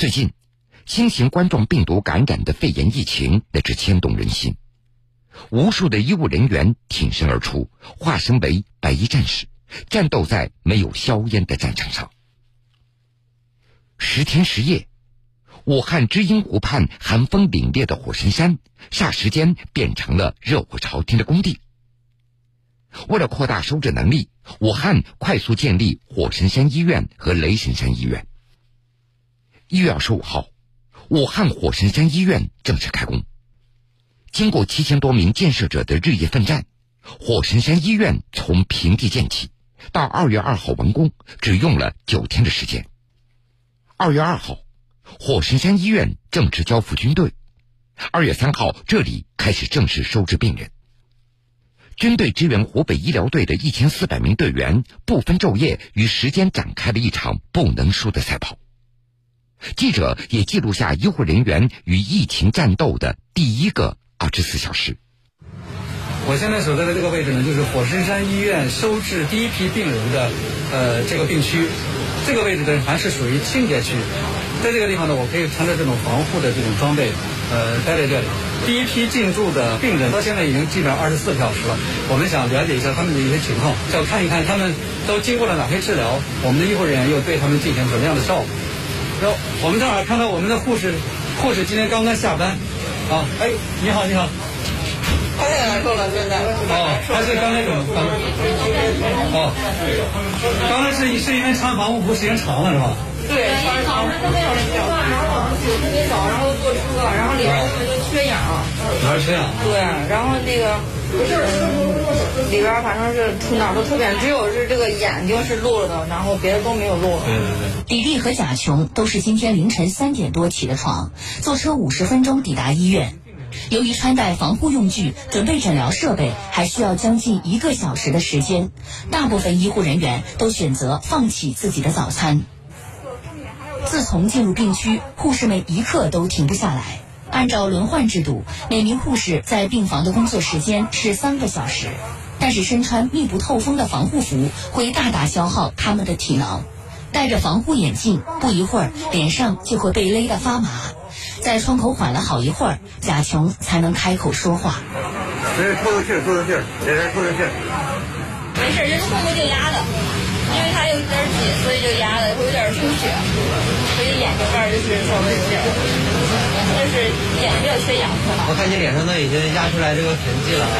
最近，新型冠状病毒感染的肺炎疫情那是牵动人心，无数的医务人员挺身而出，化身为白衣战士，战斗在没有硝烟的战场上。十天十夜，武汉知音湖畔寒风凛冽的火神山，霎时间变成了热火朝天的工地。为了扩大收治能力，武汉快速建立火神山医院和雷神山医院。一月二十五号，武汉火神山医院正式开工。经过七千多名建设者的日夜奋战，火神山医院从平地建起到二月二号完工，只用了九天的时间。二月二号，火神山医院正式交付军队。二月三号，这里开始正式收治病人。军队支援湖北医疗队的一千四百名队员不分昼夜与时间展开了一场不能输的赛跑。记者也记录下医护人员与疫情战斗的第一个二十四小时。我现在所在的这个位置呢，就是火神山医院收治第一批病人的呃这个病区。这个位置呢还是属于清洁区，在这个地方呢，我可以穿着这种防护的这种装备，呃，待在这里。第一批进驻的病人到现在已经基本上二十四小时了。我们想了解一下他们的一些情况，想看一看他们都经过了哪些治疗，我们的医护人员又对他们进行什么样的照顾。然后我们正好看到我们的护士，护士今天刚刚下班。啊，哎，你好，你好。太难受了，现在。哦，还是刚才怎么？哦，刚才是是因为穿防护服时间长了是吧？对，穿长了都没有脚，然后血特别早，然后坐车，然后里边就缺氧。里边缺氧。对，然后那个，里边反正是出哪都特别，只有是这个眼睛是露了的，然后别的都没有露。对对对。李丽和贾琼都是今天凌晨三点多起的床，坐车五十分钟抵达医院。由于穿戴防护用具、准备诊疗设备，还需要将近一个小时的时间，大部分医护人员都选择放弃自己的早餐。自从进入病区，护士们一刻都停不下来。按照轮换制度，每名护士在病房的工作时间是三个小时，但是身穿密不透风的防护服会大大消耗他们的体能。戴着防护眼镜，不一会儿脸上就会被勒得发麻。在窗口缓了好一会儿，贾琼才能开口说话。这透透气，透透气，这是透透气。没事，这是腹部就压的，因为它有点紧，所以就压的，会有点出血，所以眼睛这儿就是稍微有点，就是眼睛比较缺氧，是吧？我看你脸上都已经压出来这个痕迹了啊。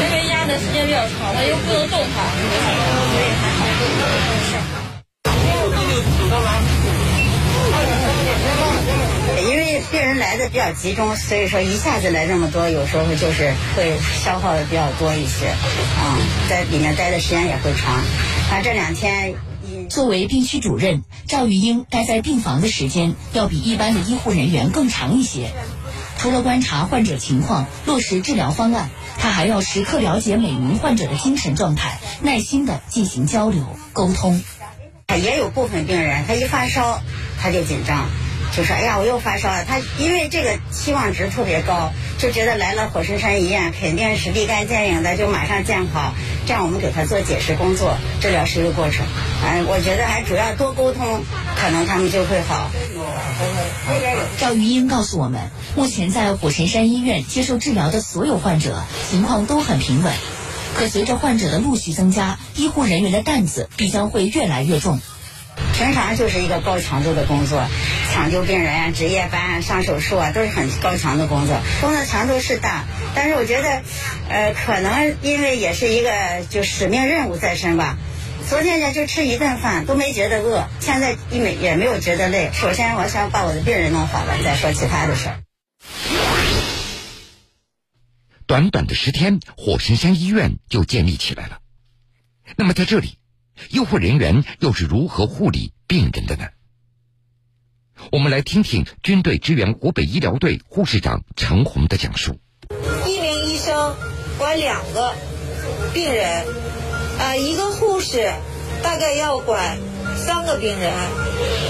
因为压的时间比较长，他又不能动它，所以还好，没事。因为病人来的比较集中，所以说一下子来这么多，有时候就是会消耗的比较多一些，啊，在里面待的时间也会长。啊，这两天，作为病区主任，赵玉英待在病房的时间要比一般的医护人员更长一些。除了观察患者情况、落实治疗方案，她还要时刻了解每名患者的精神状态，耐心的进行交流沟通。也有部分病人，他一发烧他就紧张。就说：“哎呀，我又发烧了。”他因为这个期望值特别高，就觉得来了火神山医院肯定是立竿见影的，就马上见好。这样我们给他做解释工作，治疗是一个过程。哎，我觉得还主要多沟通，可能他们就会好。赵玉英告诉我们，目前在火神山医院接受治疗的所有患者情况都很平稳，可随着患者的陆续增加，医护人员的担子必将会越来越重。平常就是一个高强度的工作，抢救病人啊、值夜班啊、上手术啊，都是很高强的工作。工作强度是大，但是我觉得，呃，可能因为也是一个就使命任务在身吧。昨天呢就吃一顿饭都没觉得饿，现在一没也没有觉得累。首先我想把我的病人弄好了，再说其他的事儿。短短的十天，火神山医院就建立起来了。那么在这里。医护人员又是如何护理病人的呢？我们来听听军队支援湖北医疗队护士长陈红的讲述。一名医生管两个病人，啊，一个护士大概要管三个病人，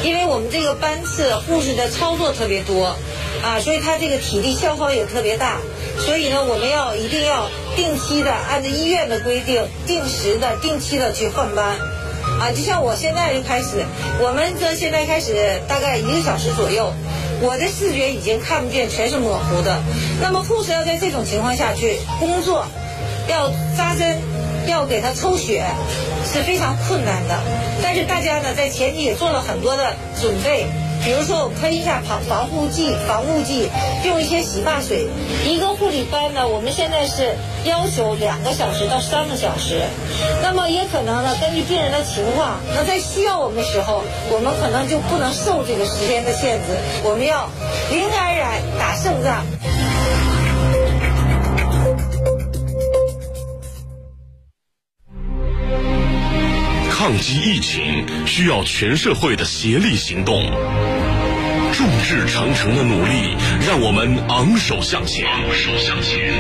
因为我们这个班次护士的操作特别多，啊，所以他这个体力消耗也特别大，所以呢，我们要一定要。定期的按照医院的规定，定时的、定期的去换班，啊，就像我现在就开始，我们这现在开始大概一个小时左右，我的视觉已经看不见，全是模糊的。那么护士要在这种情况下去工作，要扎针，要给他抽血，是非常困难的。但是大家呢，在前期也做了很多的准备。比如说，我喷一下防防护剂、防雾剂，用一些洗发水。一个护理班呢，我们现在是要求两个小时到三个小时。那么也可能呢，根据病人的情况，那在需要我们的时候，我们可能就不能受这个时间的限制。我们要零感染打胜仗。抗击疫情需要全社会的协力行动，众志成城的努力让我们昂首向前。昂首向前，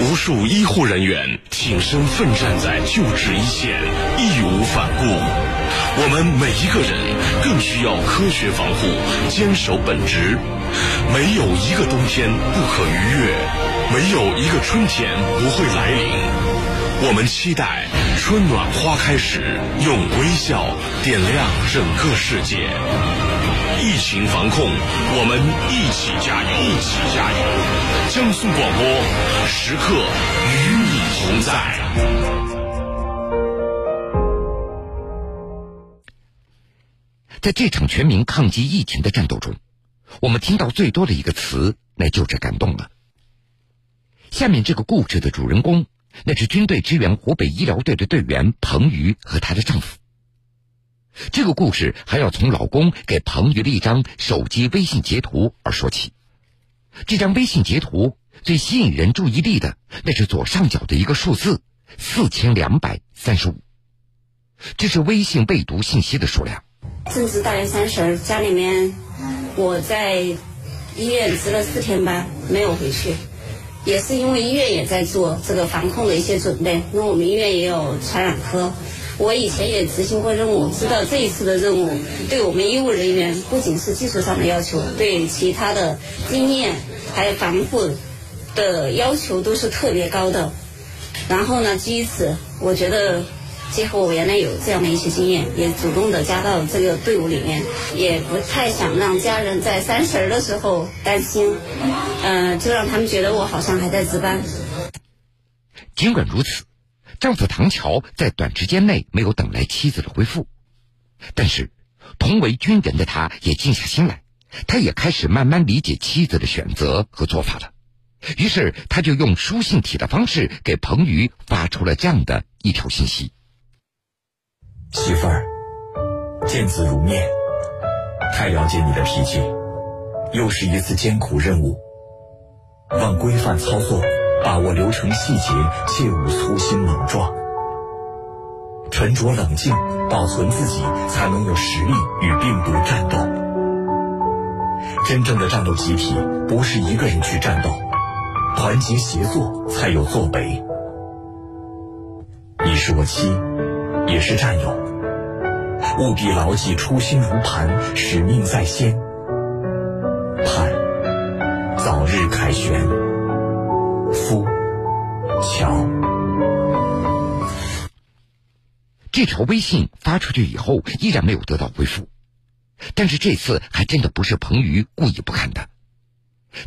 无数医护人员挺身奋战在救治一线，义无反顾。我们每一个人更需要科学防护，坚守本职。没有一个冬天不可逾越，没有一个春天不会来临。我们期待春暖花开时，用微笑点亮整个世界。疫情防控，我们一起加油！一起加油！江苏广播时刻与你同在。在这场全民抗击疫情的战斗中，我们听到最多的一个词，那就是感动了。下面这个故事的主人公。那是军队支援湖北医疗队的队员彭瑜和她的丈夫。这个故事还要从老公给彭于的一张手机微信截图而说起。这张微信截图最吸引人注意力的，那是左上角的一个数字四千两百三十五。这是微信未读信息的数量。正值大年三十儿，家里面我在医院值了四天班，没有回去。也是因为医院也在做这个防控的一些准备，因为我们医院也有传染科。我以前也执行过任务，知道这一次的任务对我们医务人员不仅是技术上的要求，对其他的经验还有防护的要求都是特别高的。然后呢，基于此，我觉得。结合我原来有这样的一些经验，也主动的加到这个队伍里面，也不太想让家人在三十的时候担心，嗯，就让他们觉得我好像还在值班。尽管如此，丈夫唐桥在短时间内没有等来妻子的回复，但是同为军人的他也静下心来，他也开始慢慢理解妻子的选择和做法了。于是，他就用书信体的方式给彭于发出了这样的一条信息。媳妇儿，见字如面，太了解你的脾气。又是一次艰苦任务，望规范操作，把握流程细节，切勿粗心莽撞。沉着冷静，保存自己，才能有实力与病毒战斗。真正的战斗集体，不是一个人去战斗，团结协作才有作为。你是我妻。也是战友，务必牢记初心如磐，使命在先，盼早日凯旋。夫乔，这条微信发出去以后，依然没有得到回复，但是这次还真的不是彭于故意不看的。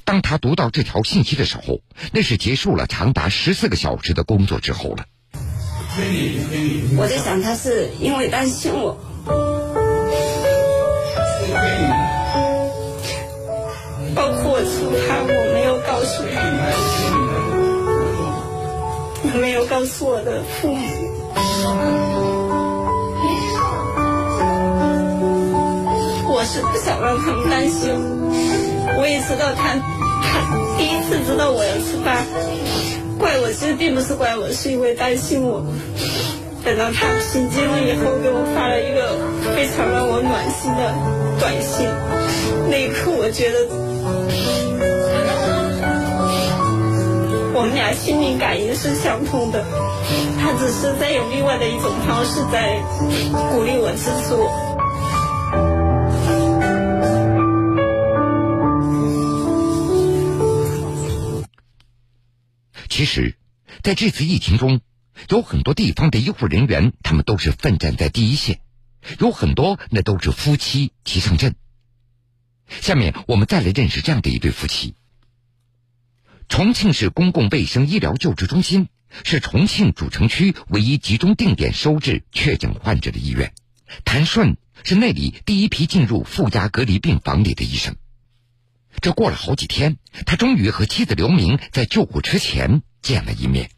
当他读到这条信息的时候，那是结束了长达十四个小时的工作之后了。我在想，他是因为担心我，包括我其他，我没有告诉他，没有告诉我的父母。我是不想让他们担心，我也知道他，他第一次知道我要吃饭。怪我，其实并不是怪我，是因为担心我。等到他平静了以后，给我发了一个非常让我暖心的短信。那一刻，我觉得我们俩心灵感应是相通的。他只是在用另外的一种方式在鼓励我、支持我。其实，在这次疫情中，有很多地方的医护人员，他们都是奋战在第一线，有很多那都是夫妻齐上阵。下面我们再来认识这样的一对夫妻。重庆市公共卫生医疗救治中心是重庆主城区唯一集中定点收治确诊患者的医院，谭顺是那里第一批进入负压隔离病房里的医生。这过了好几天，他终于和妻子刘明在救护车前见了一面。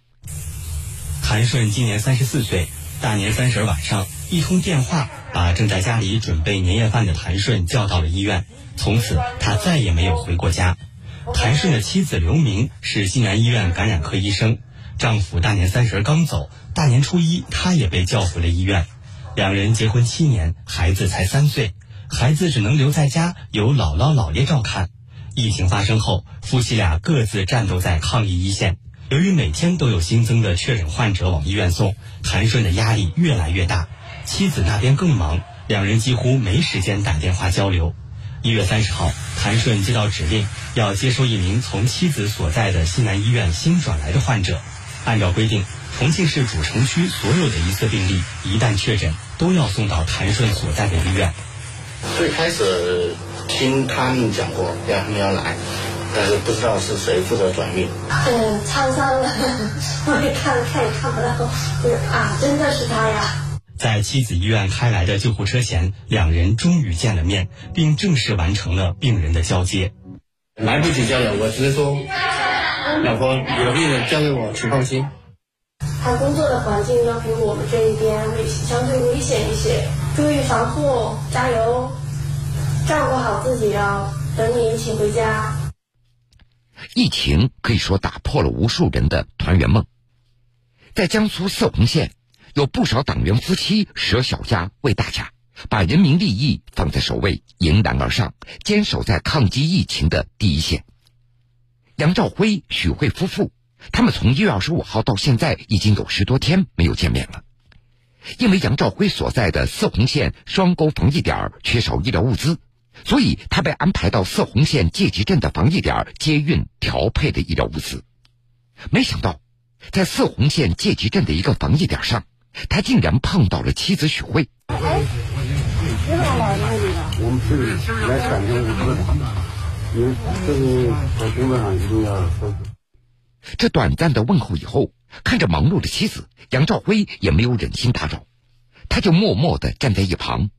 谭顺今年三十四岁，大年三十晚上，一通电话把正在家里准备年夜饭的谭顺叫到了医院。从此，他再也没有回过家。谭顺的妻子刘明是西南医院感染科医生，丈夫大年三十刚走，大年初一他也被叫回了医院。两人结婚七年，孩子才三岁，孩子只能留在家由姥姥姥爷照看。疫情发生后，夫妻俩各自战斗在抗疫一线。由于每天都有新增的确诊患者往医院送，谭顺的压力越来越大。妻子那边更忙，两人几乎没时间打电话交流。一月三十号，谭顺接到指令，要接收一名从妻子所在的西南医院新转来的患者。按照规定，重庆市主城区所有的疑似病例一旦确诊，都要送到谭顺所在的医院。最开始听他们讲过，要他们要来。但是不知道是谁负责转运。嗯，沧桑了，我也看看也看不到，就是啊，真的是他呀。在妻子医院开来的救护车前，两人终于见了面，并正式完成了病人的交接。来不及交流，我直接说，老婆，有病人交给我，请放心。他工作的环境要比我们这一边危相对危险一些，注意防护，加油，照顾好自己哦。等你一起回家。疫情可以说打破了无数人的团圆梦。在江苏泗洪县，有不少党员夫妻舍小家为大家，把人民利益放在首位，迎难而上，坚守在抗击疫情的第一线。杨兆辉、许慧夫妇，他们从一月二十五号到现在已经有十多天没有见面了，因为杨兆辉所在的泗洪县双沟防疫点缺少医疗物资。所以，他被安排到泗洪县界集镇的防疫点接运调配的医疗物资。没想到，在泗洪县界集镇的一个防疫点上，他竟然碰到了妻子许慧。哎，你好，老爷我们是来感谢物资的，这个在工作上一定要说。这短暂的问候以后，看着忙碌的妻子杨兆辉，也没有忍心打扰，他就默默的站在一旁，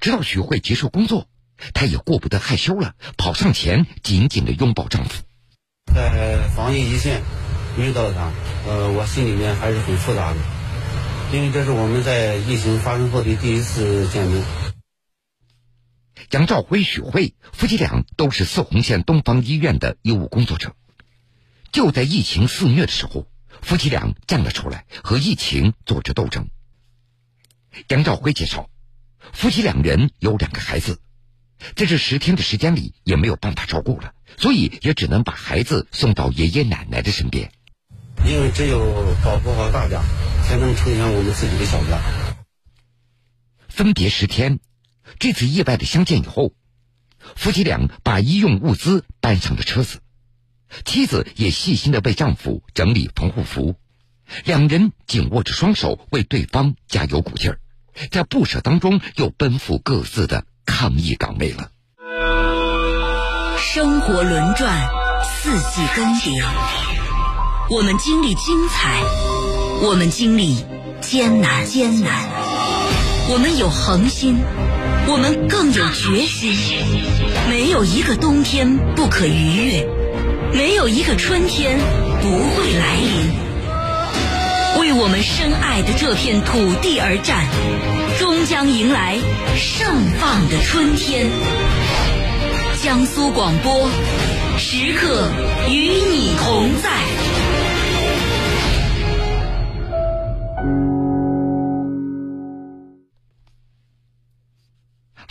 直到许慧结束工作。他也顾不得害羞了，跑上前紧紧的拥抱丈夫。在防疫一线遇到他，呃，我心里面还是很复杂的，因为这是我们在疫情发生后的第一次见面。杨兆辉、许慧夫妻俩都是泗洪县东方医院的医务工作者，就在疫情肆虐的时候，夫妻俩站了出来，和疫情做着斗争。杨兆辉介绍，夫妻两人有两个孩子。在这十天的时间里，也没有办法照顾了，所以也只能把孩子送到爷爷奶奶的身边。因为只有保护好大家，才能成全我们自己的小家。分别十天，这次意外的相见以后，夫妻俩把医用物资搬上了车子，妻子也细心的为丈夫整理防护服，两人紧握着双手，为对方加油鼓劲儿，在不舍当中又奔赴各自的。抗疫岗位了。生活轮转，四季更迭，我们经历精彩，我们经历艰难艰难，我们有恒心，我们更有决心。没有一个冬天不可逾越，没有一个春天不会来临。为我们深爱的这片土地而战。终将迎来盛放的春天。江苏广播，时刻与你同在。